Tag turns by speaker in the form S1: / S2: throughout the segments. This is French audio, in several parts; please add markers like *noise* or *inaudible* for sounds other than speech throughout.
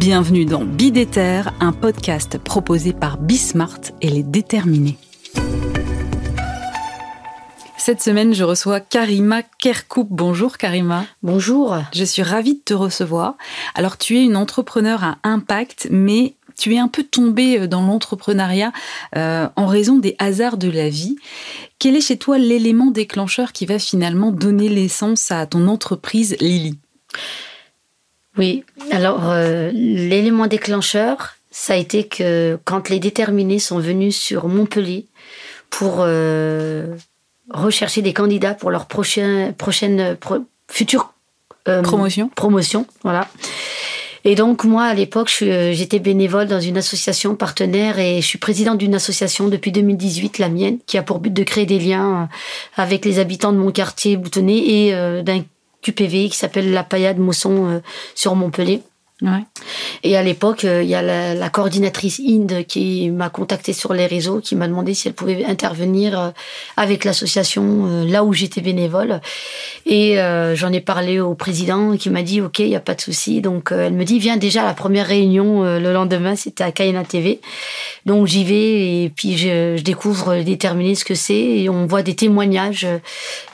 S1: Bienvenue dans Bidéter, un podcast proposé par Bismart et les déterminés. Cette semaine, je reçois Karima Kerkoup. Bonjour Karima.
S2: Bonjour.
S1: Je suis ravie de te recevoir. Alors, tu es une entrepreneur à impact, mais tu es un peu tombée dans l'entrepreneuriat euh, en raison des hasards de la vie. Quel est chez toi l'élément déclencheur qui va finalement donner l'essence à ton entreprise Lily?
S2: Oui, alors euh, l'élément déclencheur, ça a été que quand les déterminés sont venus sur Montpellier pour euh, rechercher des candidats pour leur prochaine, prochaine future
S1: euh, promotion.
S2: promotion, voilà. Et donc moi à l'époque j'étais bénévole dans une association partenaire et je suis présidente d'une association depuis 2018, la mienne, qui a pour but de créer des liens avec les habitants de mon quartier boutonné et d'un QPV qui s'appelle la Paillade Mosson euh, sur Montpellier. Et à l'époque, euh, il y a la, coordinatrice Inde qui m'a contacté sur les réseaux, qui m'a demandé si elle pouvait intervenir euh, avec l'association là où j'étais bénévole. Et euh, j'en ai parlé au président qui m'a dit OK, il y a pas de souci. Donc elle me dit viens déjà à la première réunion le lendemain, c'était à Kayena TV. Donc j'y vais et puis je, je découvre déterminer ce que c'est et on voit des témoignages.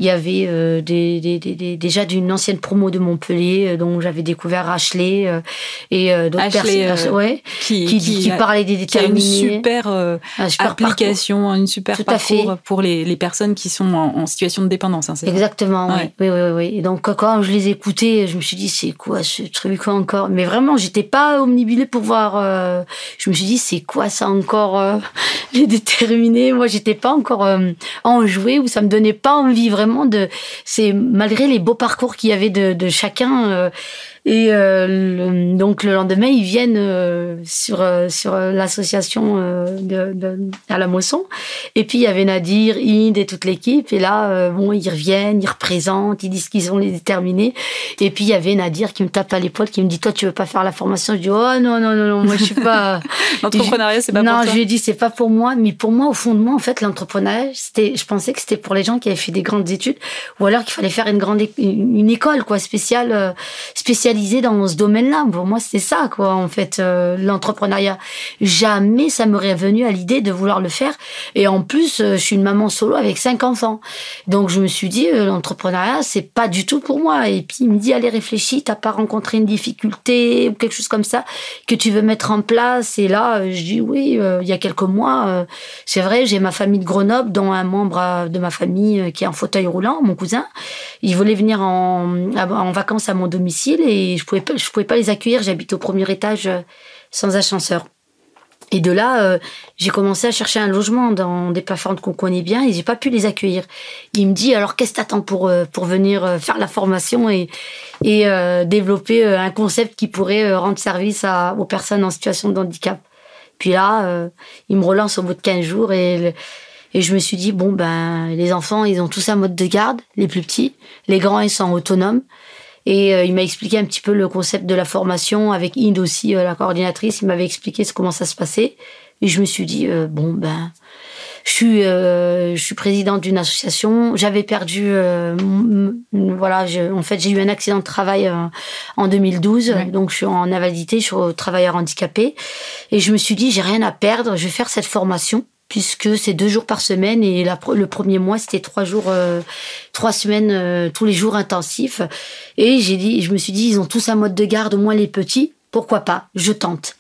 S2: Il y avait déjà d'une ancienne promo de Montpellier dont j'avais découvert Ashley et
S1: euh, d'autres personnes
S2: euh, ouais,
S1: qui, qui, qui, parlaient des déterminés. Une super, euh, super application, une super Tout parcours pour les, les, personnes qui sont en, situation de dépendance. Hein,
S2: Exactement, oui. oui. Oui, oui, Et donc quand je les écoutais, je me suis dit c'est quoi ce truc encore? Mais vraiment, j'étais pas omnibulée pour voir. je me suis dit c'est quoi ça encore *laughs* les déterminés? Moi, j'étais pas encore enjouée ou ça me donnait pas envie vraiment de. C'est malgré les beaux parcours qu'il y avait de, de chacun et euh, donc le lendemain, ils viennent euh, sur euh, sur l'association de, de, à la Moisson. Et puis il y avait Nadir, Inde et toute l'équipe. Et là, bon, ils reviennent, ils représentent, ils disent qu'ils ont les déterminés. Et puis il y avait Nadir qui me tape à l'épaule, qui me dit toi tu veux pas faire la formation Je dis oh non non non non, moi je suis pas. *laughs*
S1: l'entrepreneuriat c'est pas
S2: non,
S1: pour toi.
S2: Non, je lui ai dit c'est pas pour moi, mais pour moi au fond de moi en fait l'entrepreneuriat c'était, je pensais que c'était pour les gens qui avaient fait des grandes études ou alors qu'il fallait faire une grande une école quoi spéciale dans ce domaine-là. Pour moi, c'est ça, quoi, en fait, euh, l'entrepreneuriat. Jamais ça m'aurait venu à l'idée de vouloir le faire. Et en plus, euh, je suis une maman solo avec cinq enfants. Donc, je me suis dit, euh, l'entrepreneuriat, c'est pas du tout pour moi. Et puis, il me dit, allez, réfléchis, t'as pas rencontré une difficulté ou quelque chose comme ça que tu veux mettre en place. Et là, je dis, oui, il y a quelques mois, c'est vrai, j'ai ma famille de Grenoble, dont un membre de ma famille qui est en fauteuil roulant, mon cousin. Il voulait venir en, en vacances à mon domicile et et je pouvais pas, pouvais pas les accueillir. J'habite au premier étage euh, sans ascenseur. Et de là, euh, j'ai commencé à chercher un logement dans des plateformes qu'on connaît bien et j'ai pas pu les accueillir. Il me dit alors qu'est-ce que t'attends pour euh, pour venir faire la formation et et développer un concept qui pourrait rendre service aux personnes en situation de handicap? Puis là, il me relance au bout de 15 jours et et je me suis dit bon ben les enfants ils ont tous un mode de garde, les plus petits, les grands ils sont autonomes. Et euh, il m'a expliqué un petit peu le concept de la formation avec Inde aussi, euh, la coordinatrice. Il m'avait expliqué comment ça se passait. Et je me suis dit, euh, bon, ben, je suis, je suis présidente d'une association. J'avais perdu, voilà, je, en fait, j'ai eu un accident de travail en 2012. Donc, je suis en invalidité, je suis travailleur handicapé. Et je me suis dit, j'ai rien à perdre, je vais faire cette formation puisque c'est deux jours par semaine et le premier mois c'était trois jours, euh, trois semaines euh, tous les jours intensifs. Et j'ai dit, je me suis dit, ils ont tous un mode de garde, au moins les petits, pourquoi pas, je tente.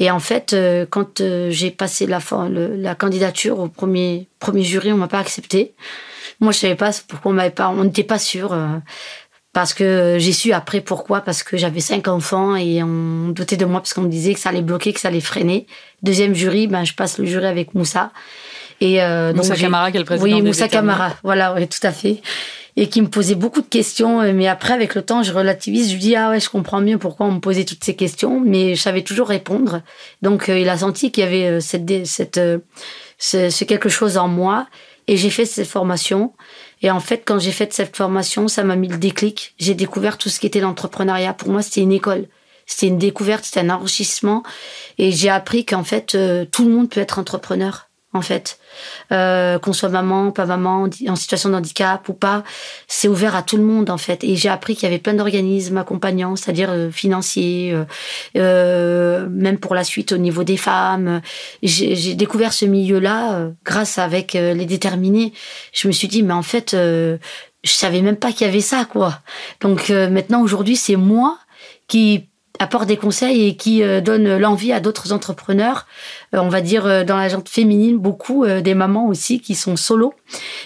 S2: Et en fait, euh, quand j'ai passé la, la candidature au premier premier jury, on m'a pas accepté. Moi, je savais pas pourquoi on m'avait pas, on n'était pas sûr parce que j'ai su après pourquoi, parce que j'avais cinq enfants et on doutait de moi parce qu'on me disait que ça allait bloquer, que ça allait freiner. Deuxième jury, ben je passe le jury avec Moussa.
S1: Et euh, Moussa Camara, qui est le président
S2: Oui, Moussa Camara, voilà, oui, tout à fait. Et qui me posait beaucoup de questions, mais après, avec le temps, je relativise, je lui dis, ah ouais, je comprends mieux pourquoi on me posait toutes ces questions, mais je savais toujours répondre. Donc, euh, il a senti qu'il y avait euh, cette, cette, euh, ce, quelque chose en moi, et j'ai fait cette formation. Et en fait, quand j'ai fait cette formation, ça m'a mis le déclic. J'ai découvert tout ce qui était l'entrepreneuriat. Pour moi, c'était une école. C'était une découverte, c'était un enrichissement. Et j'ai appris qu'en fait, euh, tout le monde peut être entrepreneur en fait. Euh, qu'on soit maman, pas maman, en situation de handicap ou pas, c'est ouvert à tout le monde en fait. Et j'ai appris qu'il y avait plein d'organismes accompagnants, c'est-à-dire euh, financiers, euh, euh, même pour la suite au niveau des femmes. J'ai découvert ce milieu-là euh, grâce avec les déterminés. Je me suis dit, mais en fait, je savais même pas qu'il y avait ça, quoi. Donc maintenant, aujourd'hui, c'est moi qui apporte des conseils et qui euh, donne l'envie à d'autres entrepreneurs. Euh, on va dire euh, dans la gente féminine, beaucoup des mamans aussi qui sont solo,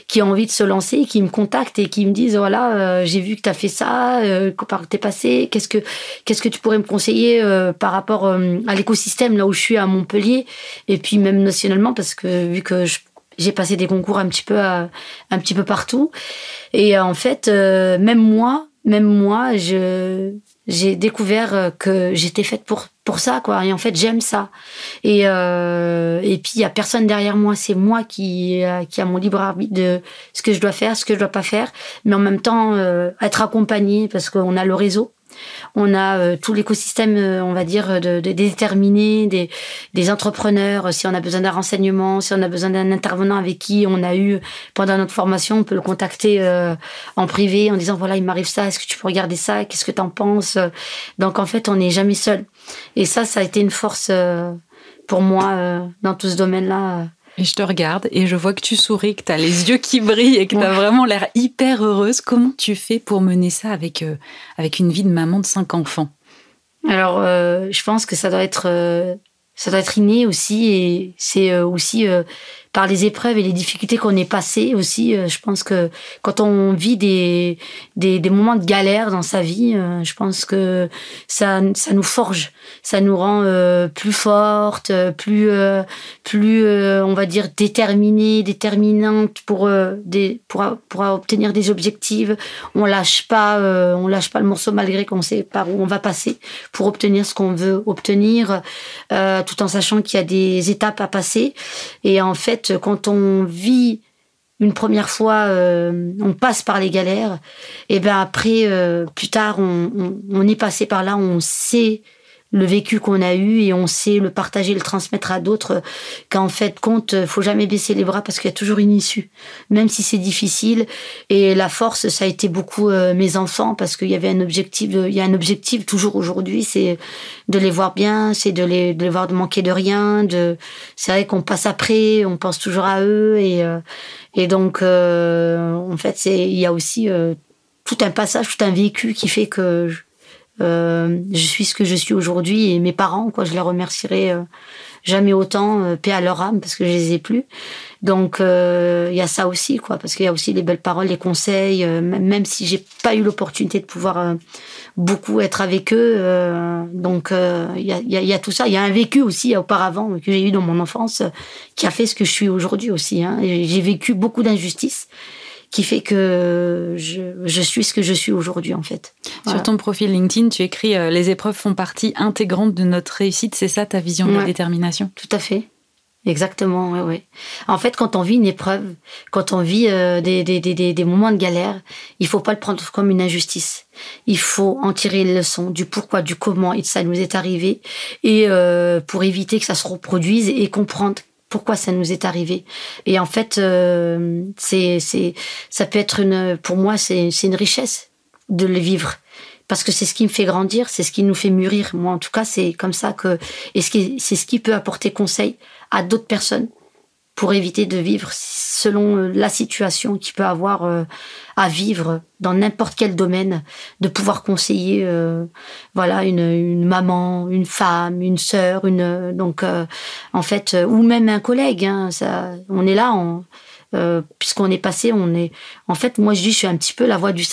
S2: qui ont envie de se lancer, qui me contactent et qui me disent voilà, j'ai vu que tu as fait ça, par t'es passé, qu'est-ce que qu'est-ce que tu pourrais me conseiller par rapport à l'écosystème là où je suis à Montpellier? Et puis même nationalement parce que vu que j'ai passé des concours un petit peu un petit peu partout et en fait même moi même moi je j'ai découvert euh, que j'étais faite pour pour ça quoi. Et en fait j'aime ça. Et euh, et puis il y a personne derrière moi. C'est moi qui euh, qui a mon libre arbitre de ce que je dois faire ce que je dois pas faire. Mais en même temps être accompagné parce qu'on a le réseau on a euh, tout l'écosystème, euh, on va dire, de, de, déterminer des, entrepreneurs. Si on a besoin d'un renseignement, si on a besoin d'un intervenant avec qui on a eu pendant notre formation, on peut le contacter euh, en privé en disant voilà, il m'arrive ça, est-ce que tu peux regarder ça, qu'est-ce que tu en penses Donc en fait, on n'est jamais seul. Et ça, ça a été une force pour moi dans tout ce domaine-là
S1: et je te regarde et je vois que tu souris, que tu as les yeux qui brillent et que tu as vraiment l'air hyper heureuse. Comment tu fais pour mener ça avec, euh, avec une vie de maman de cinq enfants?
S2: Alors, euh, je pense que ça doit être, euh, ça doit être inné aussi et c'est aussi par les épreuves et les difficultés qu'on est passé aussi. Euh, je pense que quand on vit des, des, des moments de galère dans sa vie, euh, je pense que ça, ça nous forge, ça nous rend euh, plus forte, plus, plus on va dire, déterminée, déterminante pour, des, pour, pour obtenir des objectifs. On lâche pas, on lâche pas le morceau malgré qu'on sait par où on va passer pour obtenir ce qu'on veut obtenir, tout en sachant qu'il y a des étapes à passer. Et en fait, quand on vit une première fois, euh, on passe par les galères, et ben après, euh, plus tard, on, on, est passé par là, on sait le vécu qu'on a eu et on sait le partager, le transmettre à d'autres. Qu'en fait, compte, faut jamais baisser les bras parce qu'il y a toujours une issue, même si c'est difficile. Et la force, ça a été beaucoup euh, mes enfants parce qu'il y avait un objectif. il y a un objectif toujours aujourd'hui, c'est de les voir bien, c'est de les, de les voir de manquer de rien. De, c'est vrai qu'on passe après, on pense toujours à eux et euh, et donc euh, en fait, c'est il y a aussi tout un passage, tout un vécu qui fait que euh, je suis ce que je suis aujourd'hui et mes parents, quoi, je les remercierai euh, jamais autant, euh, paix à leur âme, parce que je les ai plus. Donc il y a ça aussi, quoi, parce qu'il y a aussi les belles paroles, les conseils, même si j'ai pas eu l'opportunité de pouvoir beaucoup être avec eux. donc il y a, y, y, a, tout ça. Il y a un vécu aussi auparavant que j'ai eu dans mon enfance qui a fait ce que je suis aujourd'hui aussi. Hein. J'ai vécu beaucoup d'injustices qui fait que je, je, suis ce que je suis aujourd'hui en fait.
S1: Sur ton profil LinkedIn, tu écris euh, les épreuves font partie intégrante de notre réussite. C'est ça ta vision de la détermination?
S2: Tout à fait. Exactement, oui, oui. En fait, quand on vit une épreuve, quand on vit euh, des, des, des, des, moments de galère, il faut pas le prendre comme une injustice. Il faut en tirer les leçons du pourquoi, du comment et ça nous est arrivé, et euh, pour éviter que ça se reproduise et comprendre pourquoi ça nous est arrivé. Et en fait, euh, c'est, c'est, ça peut être une, pour moi, c'est, c'est une richesse de le vivre. Parce que c'est ce qui me fait grandir, c'est ce qui nous fait mûrir. Moi, en tout cas, c'est comme ça que, et c'est ce qui peut apporter conseil à d'autres personnes pour éviter de vivre selon euh, la situation qu'il peut avoir euh, à vivre dans n'importe quel domaine, de pouvoir conseiller euh, voilà une, une, maman, une femme, une sœur, une donc en fait ou même un collègue. Hein, ça, on est là, on, puisqu'on est passé, on est. En fait, moi, je dis, je suis un petit peu la voix du,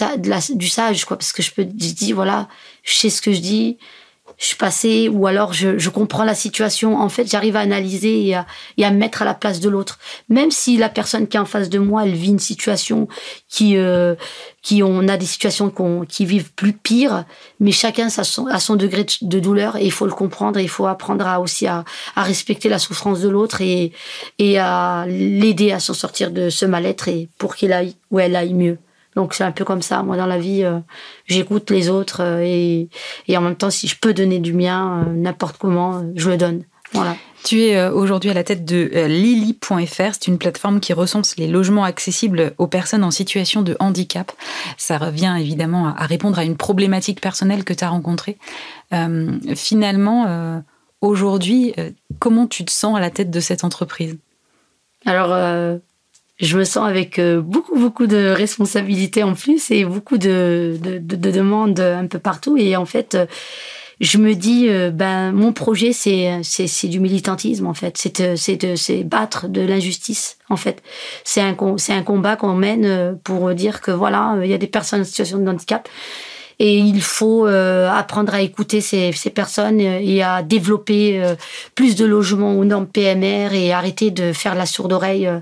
S2: du sage, quoi, parce que je peux, je dis, voilà, je sais ce que je dis, je suis passée, ou alors je, je comprends la situation. En fait, j'arrive à analyser et à, et à me mettre à la place de l'autre. Même si la personne qui est en face de moi, elle vit une situation qui, euh, qui on a des situations qui vivent plus pire, mais chacun a son, a son degré de, douleur et il faut le comprendre et il faut apprendre à aussi à, à respecter la souffrance de l'autre et, et à l'aider à s'en sortir de ce mal-être et pour qu'il aille où elle aille mieux. Donc c'est un peu comme ça. Moi, dans la vie, euh, j'écoute les autres euh, et, et, en même temps, si je peux donner du mien, euh, n'importe comment, je le donne. Voilà.
S1: Tu es aujourd'hui à la tête de Lily.fr. C'est une plateforme qui recense les logements accessibles aux personnes en situation de handicap. Ça revient évidemment à répondre à une problématique personnelle que tu as rencontrée. finalement, aujourd'hui, comment tu te sens à la tête de cette entreprise?
S2: Alors, je me sens avec euh, beaucoup beaucoup de responsabilités en plus et beaucoup de, de, de, demandes un peu partout. Et en fait euh, je me dis euh, ben mon projet c'est c'est c'est du militantisme en fait. C'est c'est de c'est battre de l'injustice en fait. C'est un c'est un combat qu'on mène pour dire que voilà il y a des personnes en situation de handicap et il faut euh, apprendre à écouter ces, ces, personnes et à développer euh, plus de logements aux normes PMR et arrêter de faire la sourde oreille euh,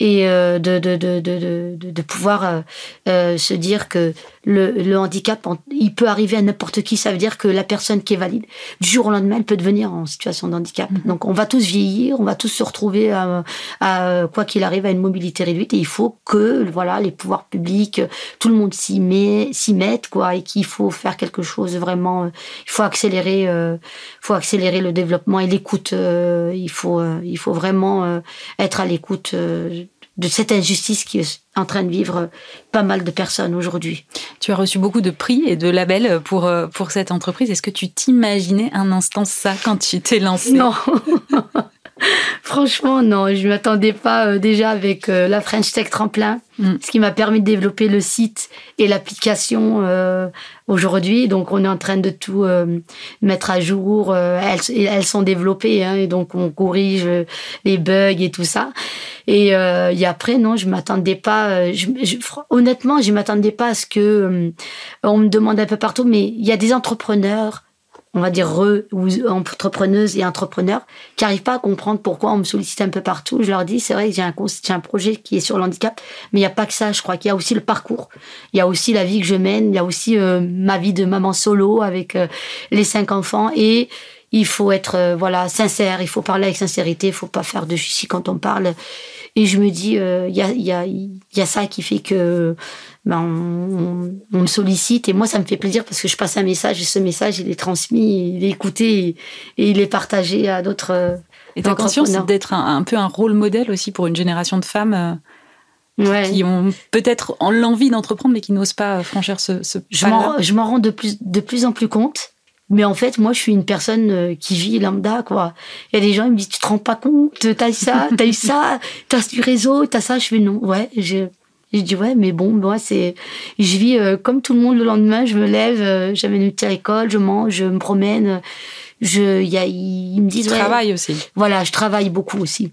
S2: et de, de, de, de, de pouvoir se dire que le, le, handicap, il peut arriver à n'importe qui. Ça veut dire que la personne qui est valide, du jour au lendemain, elle peut devenir en situation de handicap. Mhm. Donc, on va tous vieillir, on va tous se retrouver à, à quoi qu'il arrive à une mobilité réduite. Et il faut que, voilà, les pouvoirs publics, tout le monde s'y met, s'y mette, quoi, et qu'il faut faire quelque chose vraiment. Euh, il faut accélérer, euh, faut accélérer le développement et l'écoute. Euh, il faut, il faut vraiment être à l'écoute de cette injustice qui est en train de vivre pas mal de personnes aujourd'hui.
S1: Tu as reçu beaucoup de prix et de labels pour, pour cette entreprise. Est-ce que tu t'imaginais un instant ça quand tu t'es lancé
S2: Non. *laughs* Franchement, non, je ne m'attendais pas euh, déjà avec euh, la French Tech Tremplin, mm. ce qui m'a permis de développer le site et l'application aujourd'hui. Donc, on est en train de tout mettre à jour. elles, elles sont développées, hein, et donc on corrige les bugs et tout ça. Et, euh, et après, non, je m'attendais pas. Euh, je, je, honnêtement, je m'attendais pas à ce que euh, on me demande un peu partout. Mais il y a des entrepreneurs, on va dire re, ou entrepreneuses et entrepreneurs, qui arrivent pas à comprendre pourquoi on me sollicite un peu partout. Je leur dis, c'est vrai que j'ai un, un projet qui est sur l'handicap, mais il y a pas que ça. Je crois qu'il y a aussi le parcours. Il y a aussi la vie que je mène. Il y a aussi euh, ma vie de maman solo avec les cinq enfants et il faut être voilà sincère, il faut parler avec sincérité, il faut pas faire de chichi quand on parle. Et je me dis, il euh, y, a, y, a, y a ça qui fait que ben, on, on, me sollicite. Et moi, ça me fait plaisir parce que je passe un message et ce message, il est transmis, il est écouté et, il est partagé à d'autres. Euh,
S1: et t'as conscience d'être un, un, peu un rôle modèle aussi pour une génération de femmes euh, qui ont peut-être l'envie d'entreprendre mais qui n'osent pas franchir ce, ce
S2: Je m'en rends de plus, de plus en plus compte. Mais en fait, moi, je suis une personne euh, qui vit lambda, quoi. Il y a des gens, ils me disent, tu te rends pas compte, t'as eu ça, t'as eu ça, t'as du réseau, t'as ça. Je fais non, ouais. Je, je dis ouais, mais bon, moi, c'est, je vis euh, comme tout le monde le lendemain. Je me lève, euh, j'amène une petite école, je mange, je me promène. Je, y a, ils me disent.
S1: Tu travailles aussi.
S2: Voilà, je travaille beaucoup aussi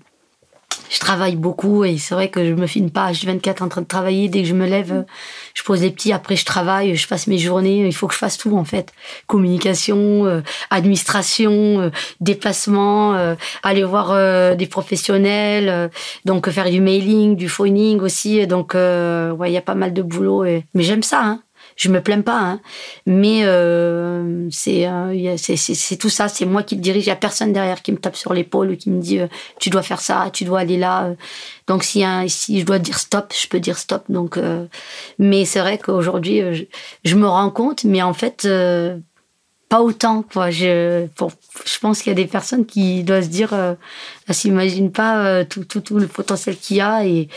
S2: je travaille beaucoup et c'est vrai que je me filme pas je suis 24 en train de travailler. Dès que je me lève, je pose les petits, après je travaille, je passe mes journées. Il faut que je fasse tout en fait. Communication, euh, administration, euh, déplacement, euh, aller voir des professionnels, donc faire du mailing, du phoning aussi. Donc ouais, il y a pas mal de boulot. Et... Mais j'aime ça. Hein je me plains pas, hein. mais euh, c'est euh, c'est tout ça. C'est moi qui le dirige. Il y a personne derrière qui me tape sur l'épaule ou qui me dit euh, tu dois faire ça, tu dois aller là. Donc si si je dois dire stop, je peux dire stop. Donc, euh, mais c'est vrai qu'aujourd'hui je, je, me rends compte, mais en fait pas autant quoi. Je pour, je pense qu'il y a des personnes qui doivent se dire euh, s'imaginent pas euh, tout, tout, tout le potentiel qu'il y a et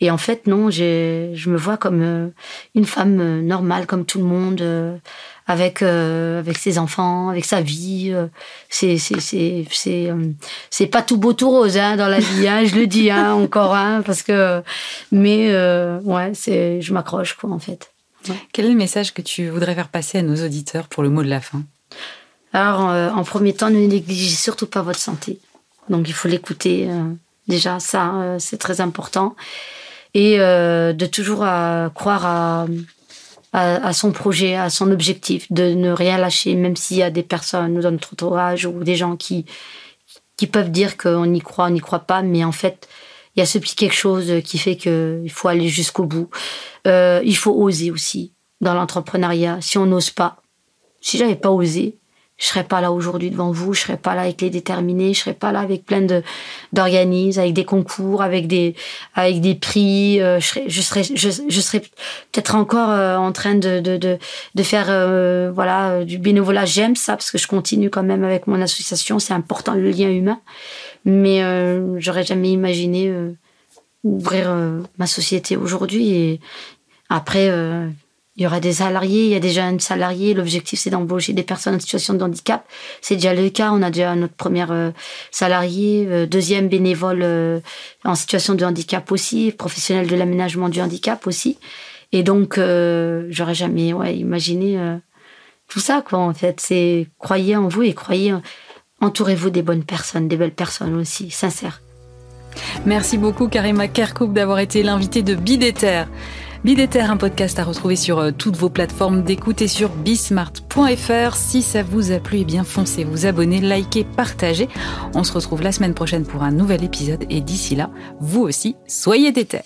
S2: et en fait non j'ai je me vois comme euh, une femme euh, normale comme tout le monde avec avec ses enfants avec sa vie c'est c'est c'est c'est c'est pas tout beau tout rose hein, dans la vie hein, je le dis hein, *laughs* encore hein, parce que mais ouais c'est je m'accroche quoi en fait.
S1: Quel est le message que tu voudrais faire passer à nos auditeurs pour le mot de la fin?
S2: Alors, euh, en premier temps, ne négligez surtout pas votre santé. Donc, il faut l'écouter. Euh, Déjà, ça, c'est très important. Et de toujours croire à, son projet, à son objectif, de ne rien lâcher, même s'il y a des personnes dans notre entourage ou des gens qui, qui peuvent dire qu'on y croit, on n'y croit pas, mais en fait, il y a ce petit quelque chose qui fait qu'il faut aller jusqu'au bout. Euh, il faut oser aussi dans l'entrepreneuriat. Si on n'ose pas, si j'avais pas osé, je serais pas là aujourd'hui devant vous, je serais pas là avec les déterminés, je serais pas là avec plein de d'organismes, avec des concours, avec des avec des prix. Euh, je serais je serais peut-être encore euh, en train de de de, faire euh, voilà du bénévolat. J'aime ça parce que je continue quand même avec mon association. C'est important le lien humain, mais j'aurais jamais imaginé ouvrir ma société aujourd'hui après il y aura des salariés, il y a déjà un salarié. L'objectif, c'est d'embaucher des personnes en situation de handicap. C'est déjà le cas. On a déjà notre première euh, salarié, euh, deuxième bénévole euh, en situation de handicap aussi, professionnel de l'aménagement du handicap aussi. Et donc, j'aurais jamais imaginé tout ça, quoi, en fait. C'est croyez en vous et croyez, entourez-vous des bonnes personnes, des belles personnes aussi, sincères.
S1: Merci beaucoup, Karima Kerkoup, d'avoir été l'invitée de Bidéter. Bidéter, un podcast à retrouver sur euh, toutes vos plateformes d'écoute et sur bismart.fr. Si ça vous a plu, eh bien foncez vous abonner, likez, partagez. On se retrouve la semaine prochaine pour un nouvel épisode et d'ici là, vous aussi, soyez déter.